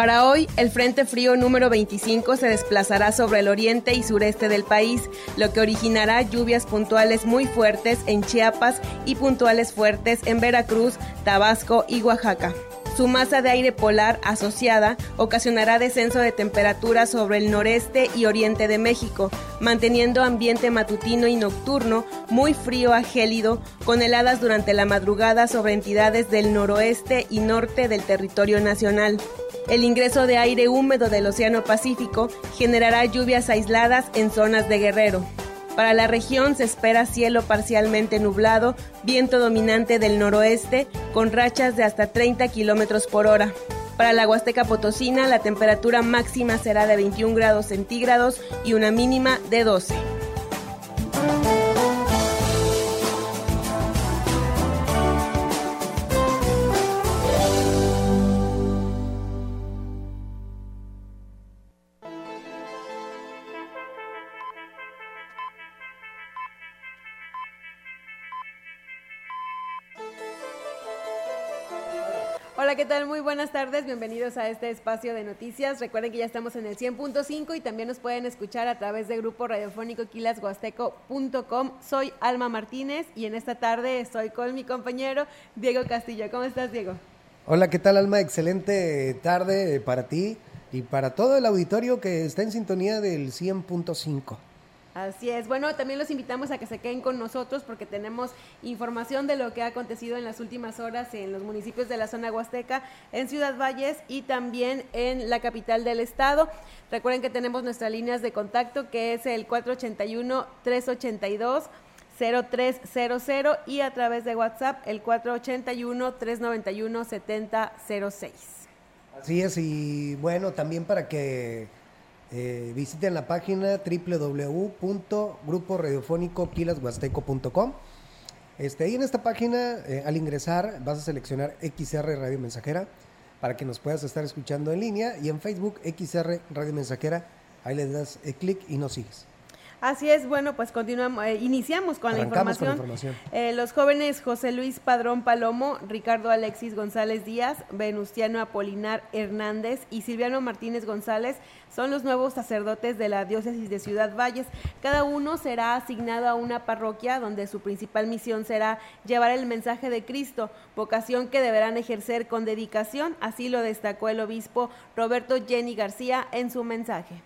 Para hoy, el Frente Frío número 25 se desplazará sobre el oriente y sureste del país, lo que originará lluvias puntuales muy fuertes en Chiapas y puntuales fuertes en Veracruz, Tabasco y Oaxaca. Su masa de aire polar asociada ocasionará descenso de temperatura sobre el noreste y oriente de México, manteniendo ambiente matutino y nocturno muy frío a gélido, con heladas durante la madrugada sobre entidades del noroeste y norte del territorio nacional. El ingreso de aire húmedo del Océano Pacífico generará lluvias aisladas en zonas de Guerrero. Para la región se espera cielo parcialmente nublado, viento dominante del noroeste, con rachas de hasta 30 kilómetros por hora. Para la Huasteca Potosina, la temperatura máxima será de 21 grados centígrados y una mínima de 12. Hola, ¿qué tal? Muy buenas tardes, bienvenidos a este espacio de noticias. Recuerden que ya estamos en el 100.5 y también nos pueden escuchar a través de grupo radiofónico quilashuasteco.com. Soy Alma Martínez y en esta tarde estoy con mi compañero Diego Castillo. ¿Cómo estás, Diego? Hola, ¿qué tal, Alma? Excelente tarde para ti y para todo el auditorio que está en sintonía del 100.5. Así es. Bueno, también los invitamos a que se queden con nosotros porque tenemos información de lo que ha acontecido en las últimas horas en los municipios de la zona huasteca, en Ciudad Valles y también en la capital del estado. Recuerden que tenemos nuestras líneas de contacto que es el 481-382. 0300 y a través de WhatsApp el 481-391-7006. Así es, y bueno, también para que eh, visiten la página www.gruporadiofónicoquilashuasteco.com. Este, y en esta página, eh, al ingresar, vas a seleccionar XR Radio Mensajera para que nos puedas estar escuchando en línea. Y en Facebook, XR Radio Mensajera, ahí le das eh, clic y nos sigues. Así es, bueno, pues continuamos, eh, iniciamos con la información. Con la información. Eh, los jóvenes José Luis Padrón Palomo, Ricardo Alexis González Díaz, Venustiano Apolinar Hernández y Silviano Martínez González son los nuevos sacerdotes de la diócesis de Ciudad Valles. Cada uno será asignado a una parroquia donde su principal misión será llevar el mensaje de Cristo, vocación que deberán ejercer con dedicación, así lo destacó el obispo Roberto Jenny García en su mensaje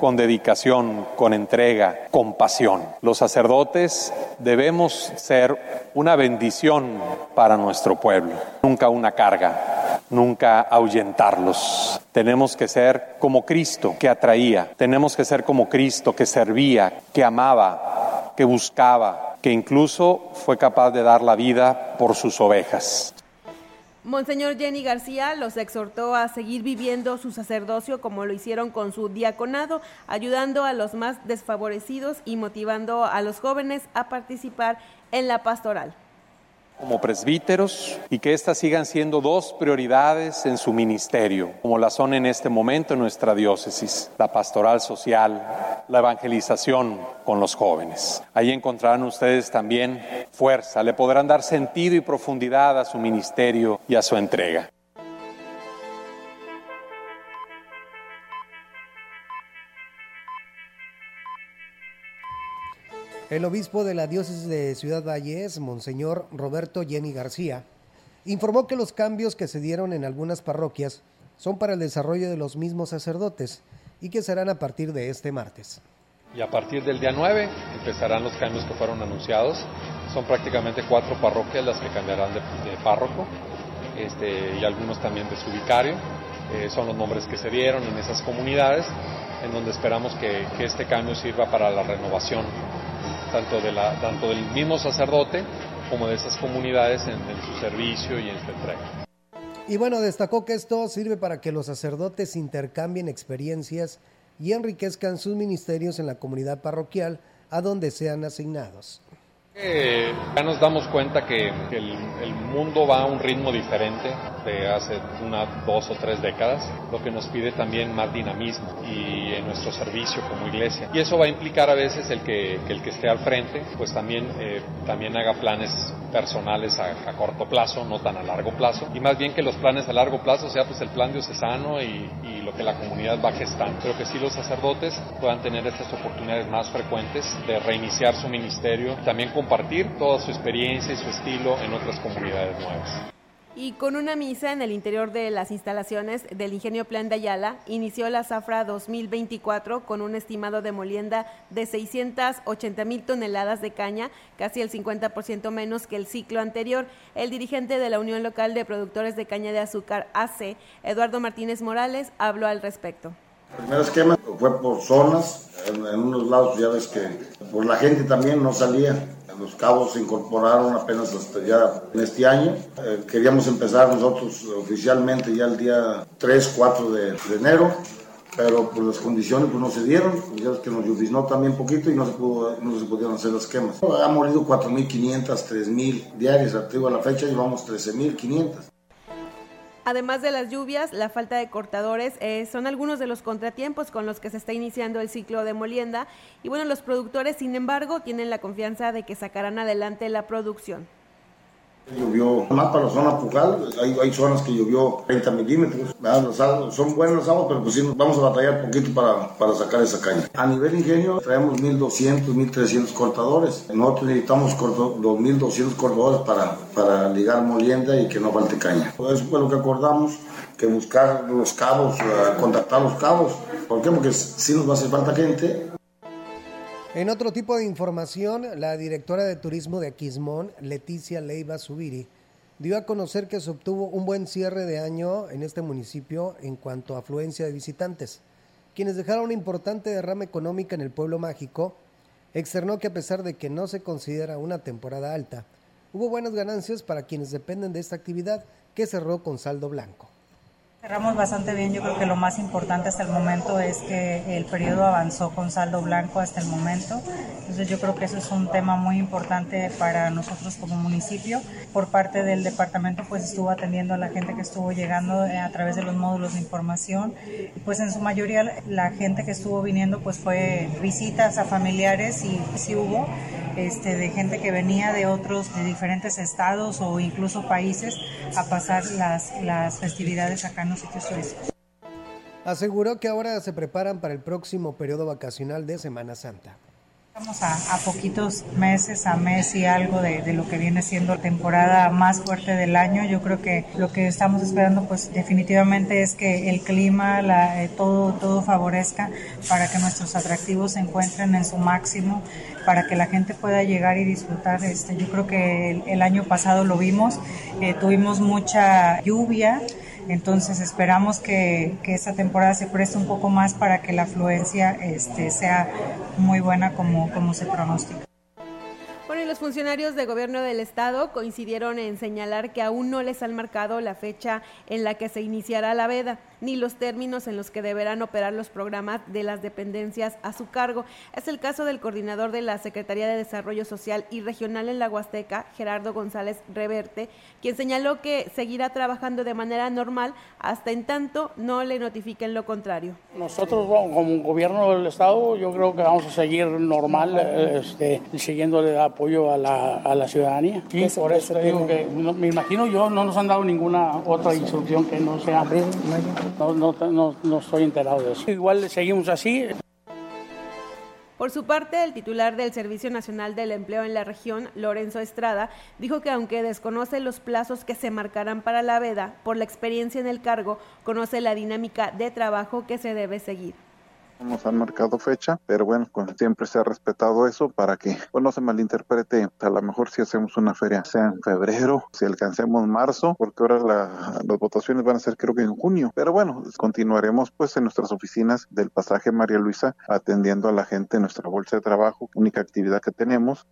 con dedicación, con entrega, con pasión. Los sacerdotes debemos ser una bendición para nuestro pueblo, nunca una carga, nunca ahuyentarlos. Tenemos que ser como Cristo que atraía, tenemos que ser como Cristo que servía, que amaba, que buscaba, que incluso fue capaz de dar la vida por sus ovejas. Monseñor Jenny García los exhortó a seguir viviendo su sacerdocio como lo hicieron con su diaconado, ayudando a los más desfavorecidos y motivando a los jóvenes a participar en la pastoral como presbíteros y que éstas sigan siendo dos prioridades en su ministerio, como la son en este momento en nuestra diócesis, la pastoral social, la evangelización con los jóvenes. Ahí encontrarán ustedes también fuerza, le podrán dar sentido y profundidad a su ministerio y a su entrega. El obispo de la diócesis de Ciudad Valles, Monseñor Roberto Jenny García, informó que los cambios que se dieron en algunas parroquias son para el desarrollo de los mismos sacerdotes y que serán a partir de este martes. Y a partir del día 9 empezarán los cambios que fueron anunciados. Son prácticamente cuatro parroquias las que cambiarán de, párroco este, y algunos también de su vicario. Eh, son los nombres que se dieron en esas comunidades, en donde esperamos que, este cambio sirva para la renovación tanto, de la, tanto del mismo sacerdote como de esas comunidades en, en su servicio y en su entrega. Y bueno, destacó que esto sirve para que los sacerdotes intercambien experiencias y enriquezcan sus ministerios en la comunidad parroquial a donde sean asignados. Eh, ya nos damos cuenta que, el, mundo va a un ritmo diferente de hace una, dos o tres décadas, lo que nos pide también más dinamismo y en nuestro servicio como iglesia. Y eso va a implicar a veces el que, el que esté al frente, pues también, eh, también haga planes personales a, corto plazo, no tan a largo plazo, y más bien que los planes a largo plazo sea pues el plan diocesano y, y lo que la comunidad va gestando. Pero que sí los sacerdotes puedan tener estas oportunidades más frecuentes de reiniciar su ministerio, también compartir toda su experiencia y su estilo en otras comunidades nuevas. Y con una misa en el interior de las instalaciones del Ingenio Plan de Ayala, inició la zafra 2024 con un estimado de molienda de 680 mil toneladas de caña, casi el 50% menos que el ciclo anterior. El dirigente de la Unión Local de Productores de Caña de Azúcar, AC, Eduardo Martínez Morales, habló al respecto. El primer esquema fue por zonas, en, unos lados ya ves que por la gente también no salía. Los cabos se incorporaron apenas hasta ya en este año. Eh, queríamos empezar nosotros oficialmente ya el día 3, 4 de, enero, pero por las condiciones pues, no se dieron. Ya que nos lloviznó también poquito y no se, pudo, no se pudieron hacer los esquemas. Ha morido 4.500, 3.000 diarias. A la fecha llevamos 13.500. Además de las lluvias, la falta de cortadores eh, son algunos de los contratiempos con los que se está iniciando el ciclo de molienda. Y bueno, los productores, sin embargo, tienen la confianza de que sacarán adelante la producción. Llovió más para la zona Pucal, hay, hay zonas que llovió 30 milímetros. son buenos los aguas, pero pues sí, vamos a batallar un poquito para, para sacar esa caña. A nivel ingenio, traemos 1.200, 1.300 cortadores. Nosotros necesitamos corto, 2.200 cortadores para, para ligar molienda y que no falte caña. Eso fue lo que acordamos, que buscar los cabos, eh, contactar los cabos. ¿Por qué? Porque si nos va a hacer falta gente en otro tipo de información, la directora de turismo de Aquismón, Leticia Leiva Subiri, dio a conocer que se obtuvo un buen cierre de año en este municipio en cuanto a afluencia de visitantes, quienes dejaron una importante derrama económica en el pueblo mágico. Externó que a pesar de que no se considera una temporada alta, hubo buenas ganancias para quienes dependen de esta actividad que cerró con saldo blanco. Cerramos bastante bien, yo creo que lo más importante hasta el momento es que el periodo avanzó con saldo blanco hasta el momento, entonces yo creo que eso es un tema muy importante para nosotros como municipio. Por parte del departamento pues estuvo atendiendo a la gente que estuvo llegando eh, a través de los módulos de información pues en su mayoría la gente que estuvo viniendo pues fue visitas a familiares y sí hubo este, de gente que venía de otros, de diferentes estados o incluso países a pasar las, las festividades acá en los sitios turísticos. Aseguró que ahora se preparan para el próximo periodo vacacional de Semana Santa. Estamos a, poquitos meses, a mes y algo de, lo que viene siendo la temporada más fuerte del año. Yo creo que lo que estamos esperando, pues definitivamente es que el clima, la, eh, todo, todo favorezca para que nuestros atractivos se encuentren en su máximo, para que la gente pueda llegar y disfrutar. Este, yo creo que el, año pasado lo vimos, eh, tuvimos mucha lluvia. Entonces esperamos que, que, esta temporada se preste un poco más para que la afluencia este, sea muy buena como, como se pronostica. Bueno, y los funcionarios de gobierno del estado coincidieron en señalar que aún no les han marcado la fecha en la que se iniciará la veda ni los términos en los que deberán operar los programas de las dependencias a su cargo. Es el caso del coordinador de la Secretaría de Desarrollo Social y Regional en la Huasteca, Gerardo González Reverte, quien señaló que seguirá trabajando de manera normal hasta en tanto no le notifiquen lo contrario. Nosotros como gobierno del Estado yo creo que vamos a seguir normal, este, siguiéndole apoyo a la, a la ciudadanía. Sí, por eso digo que me imagino yo no nos han dado ninguna otra instrucción que no sea no, no, no, no estoy enterado de eso. Igual seguimos así. Por su parte, el titular del Servicio Nacional del Empleo en la región, Lorenzo Estrada, dijo que aunque desconoce los plazos que se marcarán para la veda, por la experiencia en el cargo, conoce la dinámica de trabajo que se debe seguir. Nos han marcado fecha, pero bueno, pues, siempre se ha respetado eso para que pues, no se malinterprete. A lo mejor si hacemos una feria, sea en febrero, si alcancemos marzo, porque ahora las votaciones van a ser creo que en junio. Pero bueno, continuaremos pues en nuestras oficinas del pasaje María Luisa atendiendo a la gente en nuestra bolsa de trabajo, única actividad que tenemos.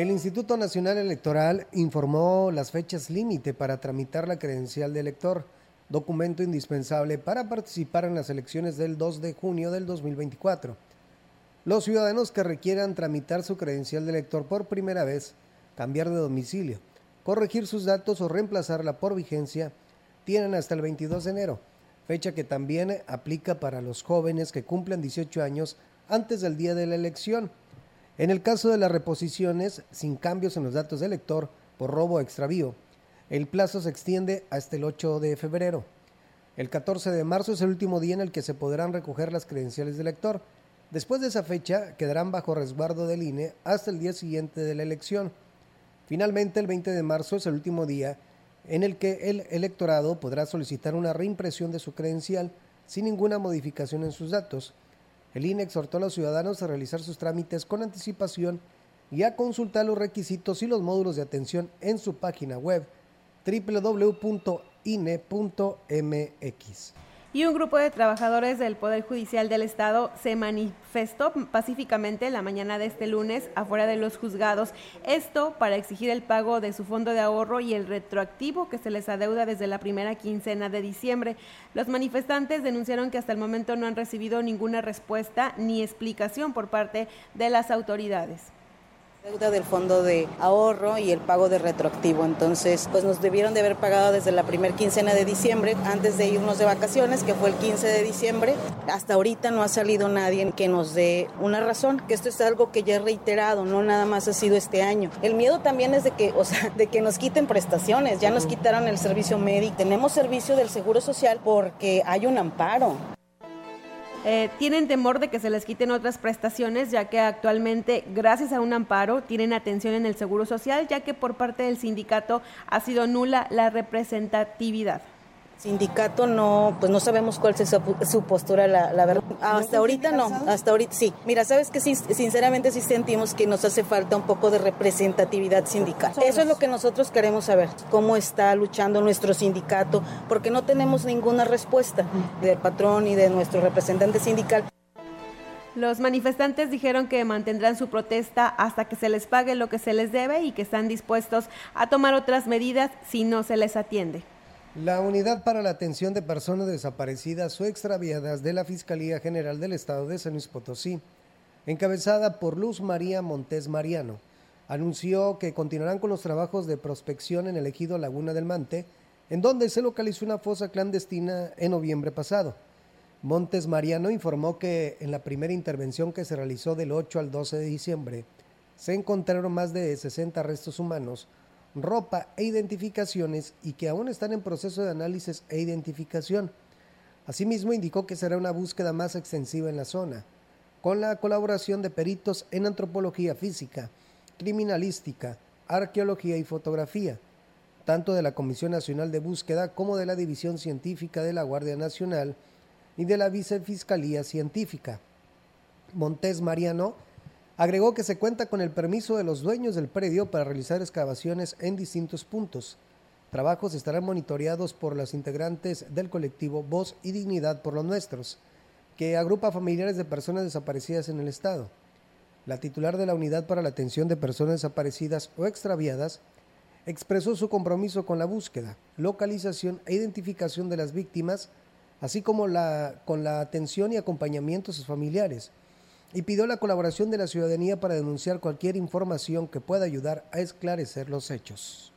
El Instituto Nacional Electoral informó las fechas límite para tramitar la credencial de elector, documento indispensable para participar en las elecciones del 2 de junio del 2024. Los ciudadanos que requieran tramitar su credencial de elector por primera vez, cambiar de domicilio, corregir sus datos o reemplazarla por vigencia, tienen hasta el 22 de enero, fecha que también aplica para los jóvenes que cumplen 18 años antes del día de la elección en el caso de las reposiciones sin cambios en los datos del lector por robo o extravío, el plazo se extiende hasta el 8 de febrero. El 14 de marzo es el último día en el que se podrán recoger las credenciales del lector. Después de esa fecha quedarán bajo resguardo del INE hasta el día siguiente de la elección. Finalmente, el 20 de marzo es el último día en el que el electorado podrá solicitar una reimpresión de su credencial sin ninguna modificación en sus datos el INE exhortó a los ciudadanos a realizar sus trámites con anticipación y a consultar los requisitos y los módulos de atención en su página web www.ine.mx y un grupo de trabajadores del Poder Judicial del Estado se manifestó pacíficamente la mañana de este lunes afuera de los juzgados, esto para exigir el pago de su fondo de ahorro y el retroactivo que se les adeuda desde la primera quincena de diciembre. Los manifestantes denunciaron que hasta el momento no han recibido ninguna respuesta ni explicación por parte de las autoridades deuda del fondo de ahorro y el pago de retroactivo. Entonces, pues nos debieron de haber pagado desde la primer quincena de diciembre, antes de irnos de vacaciones, que fue el 15 de diciembre. Hasta ahorita no ha salido nadie que nos dé una razón, que esto es algo que ya he reiterado, no nada más ha sido este año. El miedo también es de que, o sea, de que nos quiten prestaciones, ya nos quitaron el servicio médico, tenemos servicio del Seguro Social porque hay un amparo. Eh, tienen temor de que se les quiten otras prestaciones, ya que actualmente, gracias a un amparo, tienen atención en el Seguro Social, ya que por parte del sindicato ha sido nula la representatividad. Sindicato no, pues no sabemos cuál es su, postura, la, verdad. Hasta ahorita no, hasta ahorita sí. Mira, sabes que sí, sinceramente sí sentimos que nos hace falta un poco de representatividad sindical. Eso es lo que nosotros queremos saber, cómo está luchando nuestro sindicato, porque no tenemos ninguna respuesta del patrón y de nuestro representante sindical. Los manifestantes dijeron que mantendrán su protesta hasta que se les pague lo que se les debe y que están dispuestos a tomar otras medidas si no se les atiende. La Unidad para la Atención de Personas Desaparecidas o Extraviadas de la Fiscalía General del Estado de San Luis Potosí, encabezada por Luz María Montes Mariano, anunció que continuarán con los trabajos de prospección en el ejido Laguna del Mante, en donde se localizó una fosa clandestina en noviembre pasado. Montes Mariano informó que en la primera intervención que se realizó del 8 al 12 de diciembre, se encontraron más de 60 restos humanos, ropa e identificaciones y que aún están en proceso de análisis e identificación. Asimismo, indicó que será una búsqueda más extensiva en la zona, con la colaboración de peritos en antropología física, criminalística, arqueología y fotografía, tanto de la Comisión Nacional de Búsqueda como de la División Científica de la Guardia Nacional y de la Vicefiscalía Científica. Montes Mariano Agregó que se cuenta con el permiso de los dueños del predio para realizar excavaciones en distintos puntos. Trabajos estarán monitoreados por las integrantes del colectivo Voz y Dignidad por los Nuestros, que agrupa familiares de personas desaparecidas en el Estado. La titular de la Unidad para la Atención de Personas Desaparecidas o Extraviadas expresó su compromiso con la búsqueda, localización e identificación de las víctimas, así como la, con la atención y acompañamiento a sus familiares, y pidió la colaboración de la ciudadanía para denunciar cualquier información que pueda ayudar a esclarecer los hechos.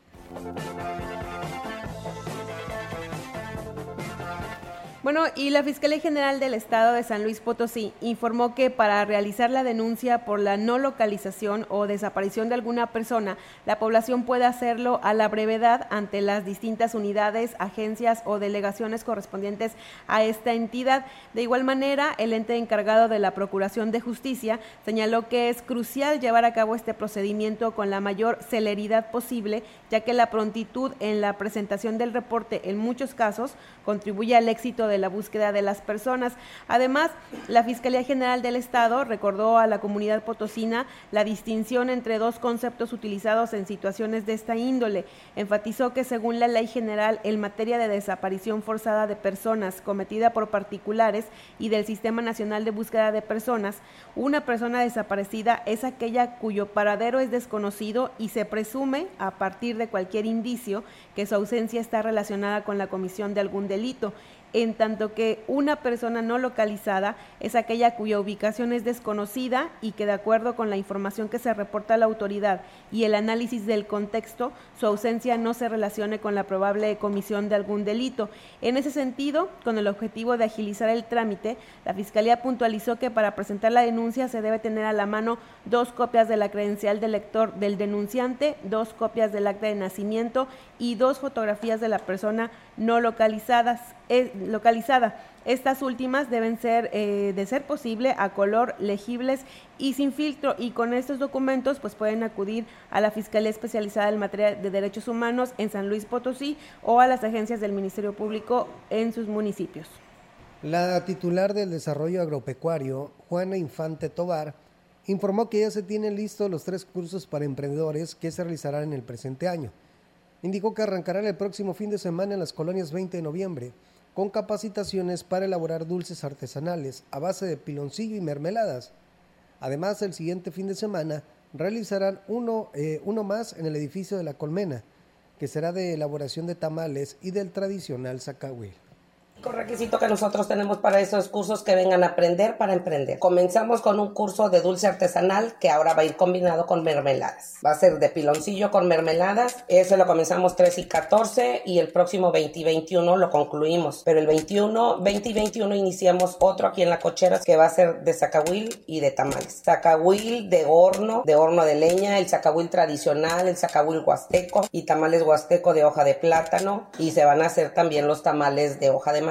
Bueno, y la Fiscalía General del Estado de San Luis Potosí informó que para realizar la denuncia por la no localización o desaparición de alguna persona, la población puede hacerlo a la brevedad ante las distintas unidades, agencias o delegaciones correspondientes a esta entidad. De igual manera, el ente encargado de la Procuración de Justicia señaló que es crucial llevar a cabo este procedimiento con la mayor celeridad posible, ya que la prontitud en la presentación del reporte en muchos casos contribuye al éxito de la búsqueda de las personas. Además, la Fiscalía General del Estado recordó a la comunidad potosina la distinción entre dos conceptos utilizados en situaciones de esta índole. Enfatizó que según la ley general en materia de desaparición forzada de personas cometida por particulares y del Sistema Nacional de Búsqueda de Personas, una persona desaparecida es aquella cuyo paradero es desconocido y se presume, a partir de cualquier indicio, que su ausencia está relacionada con la comisión de algún delito en tanto que una persona no localizada es aquella cuya ubicación es desconocida y que de acuerdo con la información que se reporta a la autoridad y el análisis del contexto, su ausencia no se relacione con la probable comisión de algún delito. En ese sentido, con el objetivo de agilizar el trámite, la Fiscalía puntualizó que para presentar la denuncia se debe tener a la mano dos copias de la credencial del lector del denunciante, dos copias del acta de nacimiento y dos fotografías de la persona no localizadas, localizada. Estas últimas deben ser, eh, de ser posible, a color, legibles y sin filtro. Y con estos documentos, pues pueden acudir a la Fiscalía Especializada en Materia de Derechos Humanos en San Luis Potosí o a las agencias del Ministerio Público en sus municipios. La titular del Desarrollo Agropecuario, Juana Infante Tobar, informó que ya se tienen listos los tres cursos para emprendedores que se realizarán en el presente año. Indicó que arrancarán el próximo fin de semana en las colonias 20 de noviembre, con capacitaciones para elaborar dulces artesanales a base de piloncillo y mermeladas. Además, el siguiente fin de semana realizarán uno, eh, uno más en el edificio de la Colmena, que será de elaboración de tamales y del tradicional zacahuil requisito que nosotros tenemos para esos cursos que vengan a aprender para emprender. Comenzamos con un curso de dulce artesanal que ahora va a ir combinado con mermeladas. Va a ser de piloncillo con mermeladas. Ese lo comenzamos 3 y 14 y el próximo 20 y 21 lo concluimos. Pero el 21, 20 y 21 iniciamos otro aquí en la cochera que va a ser de zacahuil y de tamales. Zacahuil de horno, de horno de leña, el zacahuil tradicional, el zacahuil huasteco y tamales huasteco de hoja de plátano y se van a hacer también los tamales de hoja de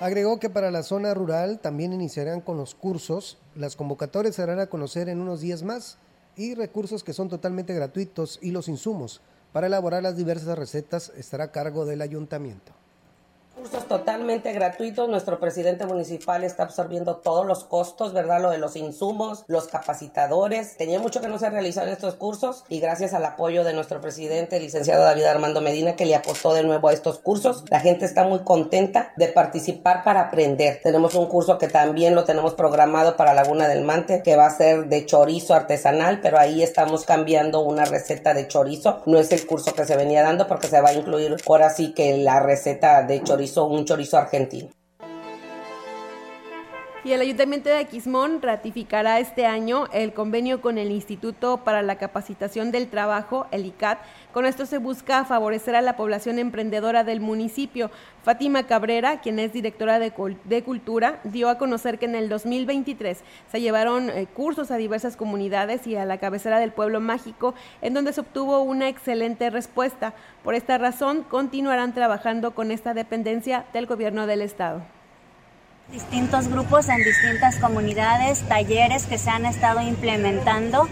Agregó que para la zona rural también iniciarán con los cursos. Las convocatorias se harán a conocer en unos días más y recursos que son totalmente gratuitos y los insumos para elaborar las diversas recetas estará a cargo del ayuntamiento cursos totalmente gratuitos. Nuestro presidente municipal está absorbiendo todos los costos, ¿verdad? Lo de los insumos, los capacitadores. Tenía mucho que no se realizaban estos cursos y gracias al apoyo de nuestro presidente, licenciado David Armando Medina, que le apostó de nuevo a estos cursos. La gente está muy contenta de participar para aprender. Tenemos un curso que también lo tenemos programado para Laguna del Mante, que va a ser de chorizo artesanal, pero ahí estamos cambiando una receta de chorizo. No es el curso que se venía dando porque se va a incluir ahora sí que la receta de chorizo un chorizo argentino. Y el Ayuntamiento de Aquismón ratificará este año el convenio con el Instituto para la Capacitación del Trabajo, el ICAT. Con esto se busca favorecer a la población emprendedora del municipio. Fátima Cabrera, quien es directora de, Cultura, dio a conocer que en el 2023 se llevaron eh, cursos a diversas comunidades y a la cabecera del pueblo mágico, en donde se obtuvo una excelente respuesta. Por esta razón, continuarán trabajando con esta dependencia del gobierno del Estado distintos grupos en distintas comunidades, talleres que se han estado implementando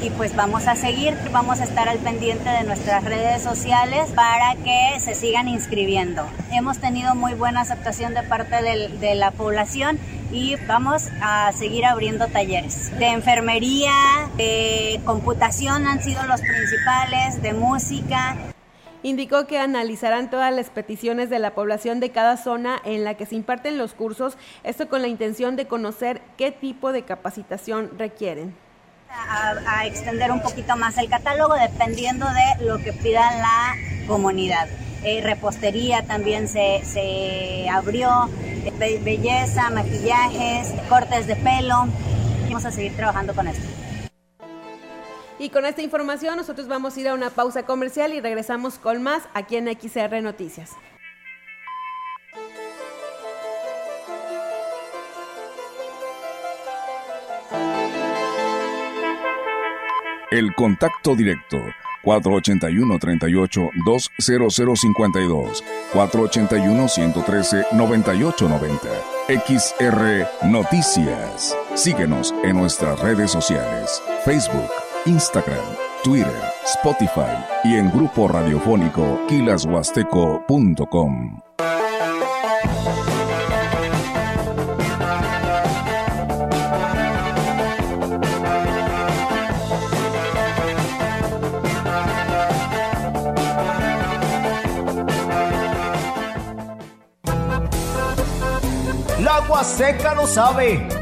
y pues vamos a seguir, vamos a estar al pendiente de nuestras redes sociales para que se sigan inscribiendo. Hemos tenido muy buena aceptación de parte de la población y vamos a seguir abriendo talleres. De enfermería, de computación han sido los principales, de música, indicó que analizarán todas las peticiones de la población de cada zona en la que se imparten los cursos, esto con la intención de conocer qué tipo de capacitación requieren. A, extender un poquito más el catálogo dependiendo de lo que pida la comunidad. Eh, repostería también se, se abrió, belleza, maquillajes, cortes de pelo. Vamos a seguir trabajando con esto. Y con esta información nosotros vamos a ir a una pausa comercial y regresamos con más aquí en XR Noticias. El contacto directo 481-38-20052, 481-113-9890. XR Noticias. Síguenos en nuestras redes sociales, Facebook, Instagram, Twitter, Spotify y en grupo radiofónico kilashuasteco.com. La Huasteca lo sabe.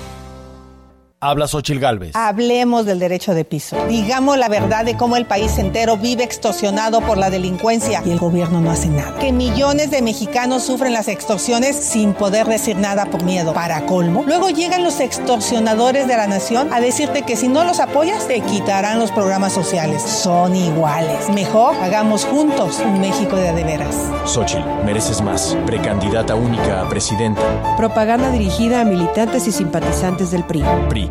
Habla Xochil Gálvez. Hablemos del derecho de piso. Digamos la verdad de cómo el país entero vive extorsionado por la delincuencia y el gobierno no hace nada. Que millones de mexicanos sufren las extorsiones sin poder decir nada por miedo. Para colmo, luego llegan los extorsionadores de la nación a decirte que si no los apoyas te quitarán los programas sociales. Son iguales. Mejor hagamos juntos un México de adeveras. Xochil, mereces más. Precandidata única a presidenta. Propaganda dirigida a militantes y simpatizantes del PRI. PRI.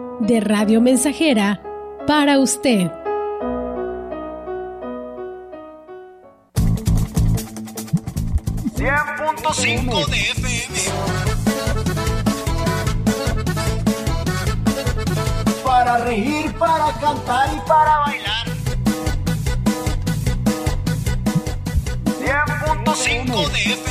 de Radio Mensajera para usted. .5 de FM. Para reír, para cantar y para bailar. 100.5 de FM.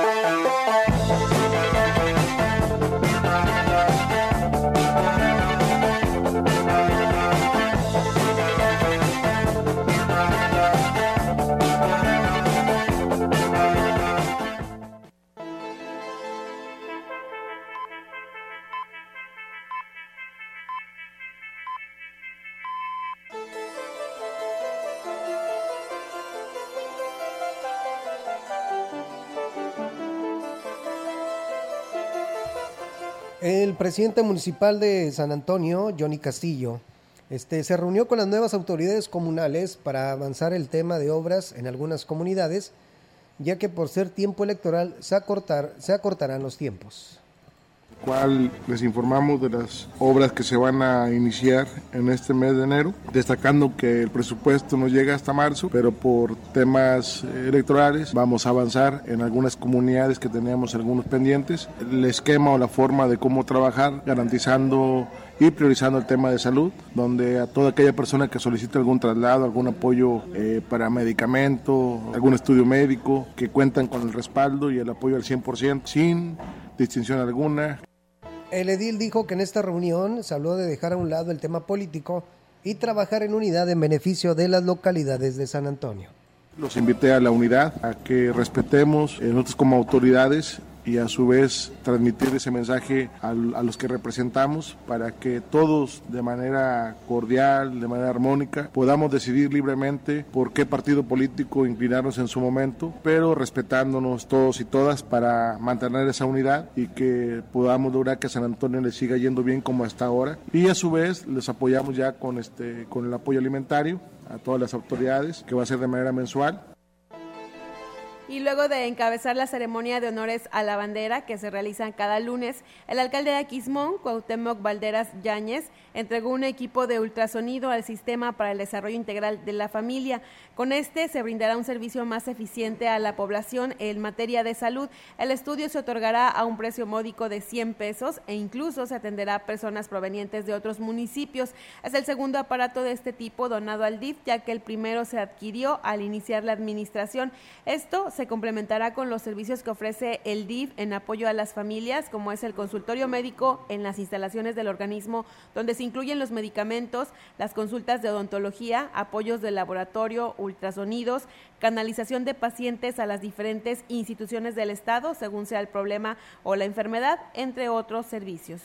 Presidente municipal de San Antonio, Johnny Castillo, Este, se reunió con las nuevas autoridades comunales para avanzar el tema de obras en algunas comunidades, ya que por ser tiempo electoral se, acortar, se acortarán los tiempos cual les informamos de las obras que se van a iniciar en este mes de enero, destacando que el presupuesto no llega hasta marzo, pero por temas electorales vamos a avanzar en algunas comunidades que teníamos algunos pendientes, el esquema o la forma de cómo trabajar, garantizando y priorizando el tema de salud, donde a toda aquella persona que solicite algún traslado, algún apoyo eh, para medicamento, algún estudio médico, que cuentan con el respaldo y el apoyo al 100% sin distinción alguna. El edil dijo que en esta reunión se habló de dejar a un lado el tema político y trabajar en unidad en beneficio de las localidades de San Antonio. Los invité a la unidad, a que respetemos eh, nosotros como autoridades y a su vez transmitir ese mensaje a, los que representamos para que todos de manera cordial, de manera armónica, podamos decidir libremente por qué partido político inclinarnos en su momento, pero respetándonos todos y todas para mantener esa unidad y que podamos lograr que San Antonio le siga yendo bien como hasta ahora. Y a su vez les apoyamos ya con, este, con el apoyo alimentario a todas las autoridades, que va a ser de manera mensual y luego de encabezar la ceremonia de honores a la bandera que se realizan cada lunes, el alcalde de Aquismón, Cuauhtémoc Valderas Yáñez, entregó un equipo de ultrasonido al sistema para el desarrollo integral de la familia. Con este se brindará un servicio más eficiente a la población en materia de salud. El estudio se otorgará a un precio módico de 100 pesos e incluso se atenderá a personas provenientes de otros municipios. Es el segundo aparato de este tipo donado al DIF, ya que el primero se adquirió al iniciar la administración. Esto se complementará con los servicios que ofrece el DIF en apoyo a las familias, como es el consultorio médico en las instalaciones del organismo, donde incluyen los medicamentos, las consultas de odontología, apoyos de laboratorio, ultrasonidos, canalización de pacientes a las diferentes instituciones del Estado, según sea el problema o la enfermedad, entre otros servicios.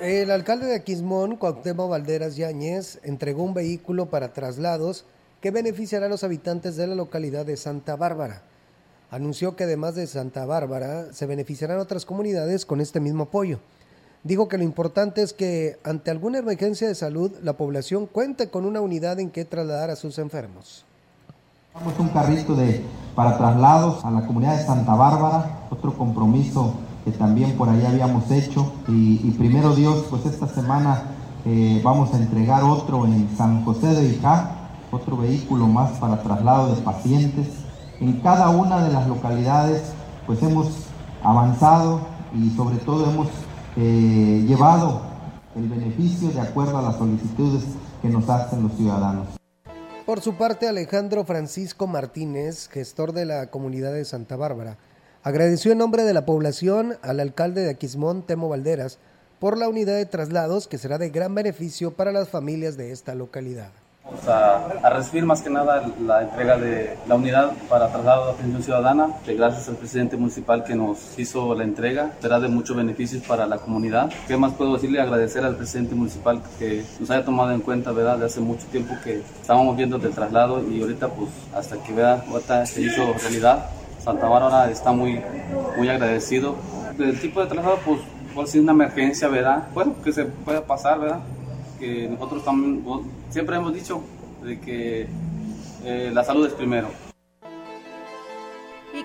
El alcalde de Aquismón, Cuauhtémoc Valderas Yáñez, entregó un vehículo para traslados que beneficiará a los habitantes de la localidad de Santa Bárbara. Anunció que además de Santa Bárbara se beneficiarán otras comunidades con este mismo apoyo. Dijo que lo importante es que ante alguna emergencia de salud la población cuente con una unidad en que trasladar a sus enfermos. Tenemos un carrito de, para traslados a la comunidad de Santa Bárbara, otro compromiso que también por ahí habíamos hecho. Y, primero Dios, pues esta semana eh, vamos a entregar otro en San José de Ijá, otro vehículo más para traslado de pacientes. En cada una de las localidades pues hemos avanzado y sobre todo hemos eh, llevado el beneficio de acuerdo a las solicitudes que nos hacen los ciudadanos. Por su parte, Alejandro Francisco Martínez, gestor de la comunidad de Santa Bárbara, agradeció en nombre de la población al alcalde de Aquismón, Temo Valderas, por la unidad de traslados que será de gran beneficio para las familias de esta localidad. Vamos a, recibir más que nada la entrega de la unidad para traslado de atención ciudadana, que gracias al presidente municipal que nos hizo la entrega, será de muchos beneficios para la comunidad. ¿Qué más puedo decirle? Agradecer al presidente municipal que nos haya tomado en cuenta, ¿verdad? De hace mucho tiempo que estábamos viendo del traslado y ahorita pues hasta que vea, ahorita se hizo realidad. Santa Bárbara está muy, muy agradecido. El tipo de traslado pues por si una emergencia, ¿verdad? Bueno, que se pueda pasar, ¿verdad? que nosotros también, siempre hemos dicho de que eh, la salud es primero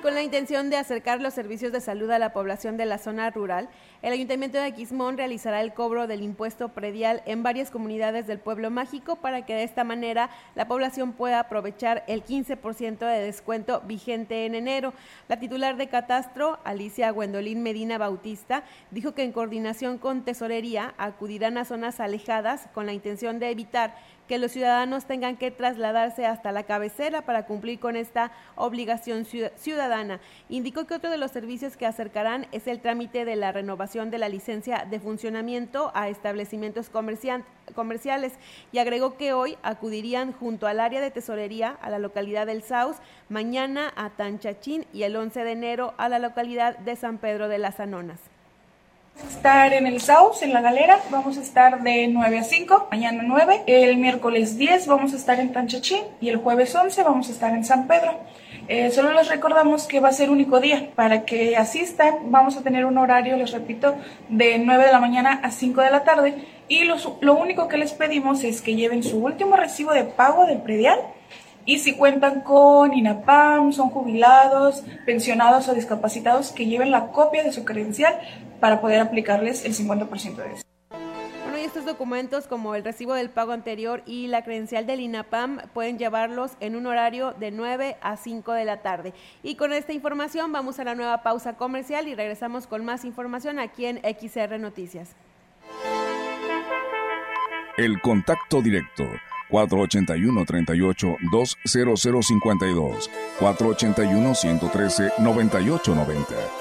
con la intención de acercar los servicios de salud a la población de la zona rural, el Ayuntamiento de Aquismón realizará el cobro del impuesto predial en varias comunidades del pueblo mágico para que de esta manera la población pueda aprovechar el 15% de descuento vigente en enero. La titular de Catastro, Alicia Gwendolín Medina Bautista, dijo que en coordinación con Tesorería acudirán a zonas alejadas con la intención de evitar que los ciudadanos tengan que trasladarse hasta la cabecera para cumplir con esta obligación ciudadana. Indicó que otro de los servicios que acercarán es el trámite de la renovación de la licencia de funcionamiento a establecimientos comerciales y agregó que hoy acudirían junto al área de tesorería a la localidad del Saus, mañana a Tanchachín y el 11 de enero a la localidad de San Pedro de las Anonas estar en el Saus, en la galera. Vamos a estar de 9 a 5, mañana 9. El miércoles 10 vamos a estar en Tanchachín y el jueves 11 vamos a estar en San Pedro. Eh, solo les recordamos que va a ser único día. Para que asistan, vamos a tener un horario, les repito, de 9 de la mañana a 5 de la tarde Y lo único que les pedimos es que lleven su último recibo de pago del predial y si cuentan con INAPAM, son jubilados, pensionados o discapacitados, que lleven la copia de su credencial para poder aplicarles el 50% de eso. Bueno, y estos documentos como el recibo del pago anterior y la credencial del INAPAM pueden llevarlos en un horario de 9 a 5 de la tarde. Y con esta información vamos a la nueva pausa comercial y regresamos con más información aquí en XR Noticias. El contacto directo 481-38-20052, 481-113-9890.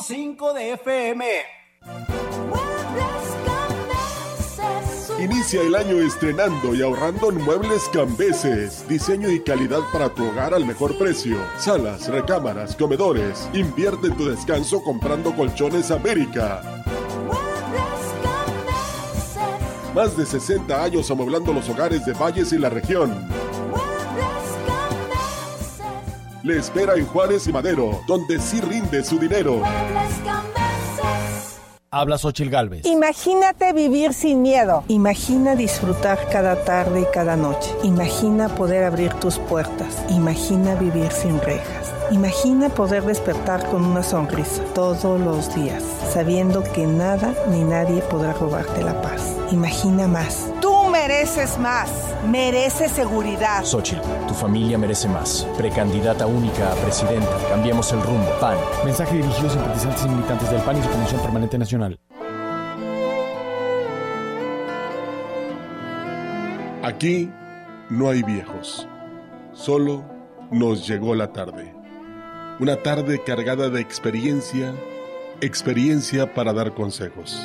5 de FM. Inicia el año estrenando y ahorrando en muebles cambeses. Diseño y calidad para tu hogar al mejor precio. Salas, recámaras, comedores. Invierte en tu descanso comprando colchones América. Más de 60 años amueblando los hogares de Valles y la región. Le espera en Juárez y Madero, donde sí rinde su dinero. Habla Xochil Galvez. Imagínate vivir sin miedo. Imagina disfrutar cada tarde y cada noche. Imagina poder abrir tus puertas. Imagina vivir sin rejas. Imagina poder despertar con una sonrisa todos los días, sabiendo que nada ni nadie podrá robarte la paz. Imagina más. Tú mereces más. Mereces seguridad. Xochitl, tu familia merece más. Precandidata única a presidenta. Cambiemos el rumbo. PAN. Mensaje dirigido a simpatizantes y militantes del PAN y su Comisión Permanente Nacional. Aquí no hay viejos. Solo nos llegó la tarde. Una tarde cargada de experiencia, experiencia para dar consejos.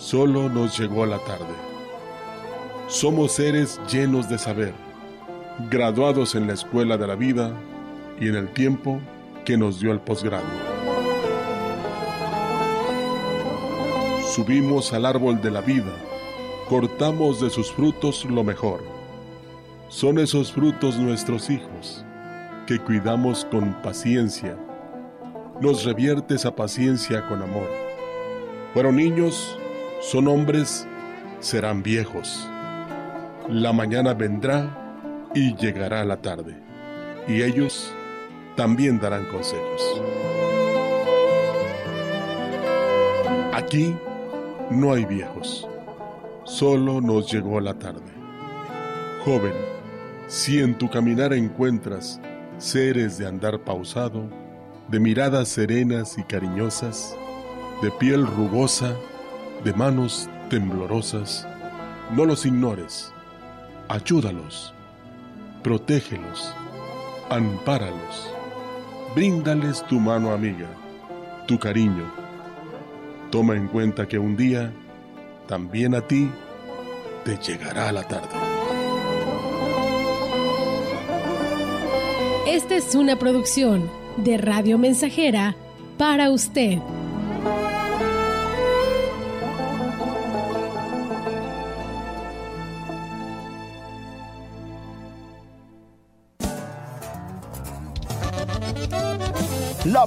solo nos llegó la tarde. Somos seres llenos de saber, graduados en la escuela de la vida y en el tiempo que nos dio el posgrado. Subimos al árbol de la vida, cortamos de sus frutos lo mejor son esos frutos nuestros hijos, que cuidamos con paciencia. Nos revierte esa paciencia con amor. Fueron niños, son hombres, serán viejos. La mañana vendrá y llegará la tarde, y ellos también darán consejos. Aquí no hay viejos, solo nos llegó la tarde. Joven, si en tu caminar encuentras seres de andar pausado, de miradas serenas y cariñosas, de piel rugosa, de manos temblorosas, no los ignores, ayúdalos, protégelos, ampáralos, bríndales tu mano amiga, tu cariño. Toma en cuenta que un día también a ti te llegará la tarde. Esta es una producción de Radio Mensajera para usted.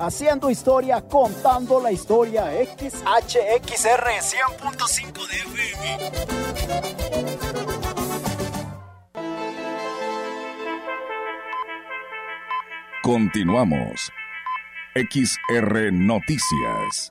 haciendo historia, contando la historia XHXR 100.5 de FM. Continuamos. XR Noticias.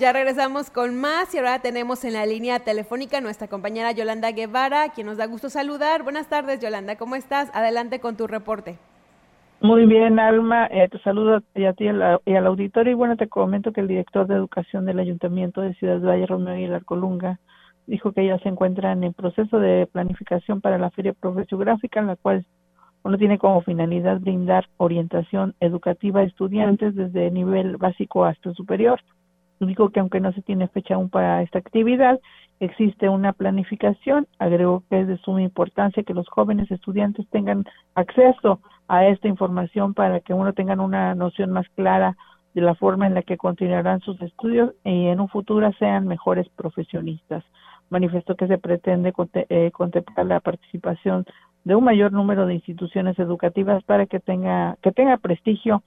Ya regresamos con más y ahora tenemos en la línea telefónica nuestra compañera Yolanda Guevara, quien nos da gusto saludar. Buenas tardes, Yolanda, ¿cómo estás? Adelante con tu reporte. Muy bien, Alma, eh, te saludo a ti y, al auditorio y bueno, te comento que el director de educación del Ayuntamiento de Ciudad Valle, Romeo Aguilar Colunga, dijo que ya se encuentra en proceso de planificación para la Feria Profesiográfica, en la cual uno tiene como finalidad brindar orientación educativa a estudiantes desde nivel básico hasta superior. Dijo que aunque no se tiene fecha aún para esta actividad, existe una planificación. Agregó que es de suma importancia que los jóvenes estudiantes tengan acceso a esta información para que uno tenga una noción más clara de la forma en la que continuarán sus estudios y en un futuro sean mejores profesionistas. Manifestó que se pretende eh, contemplar la participación de un mayor número de instituciones educativas para que tenga que tenga prestigio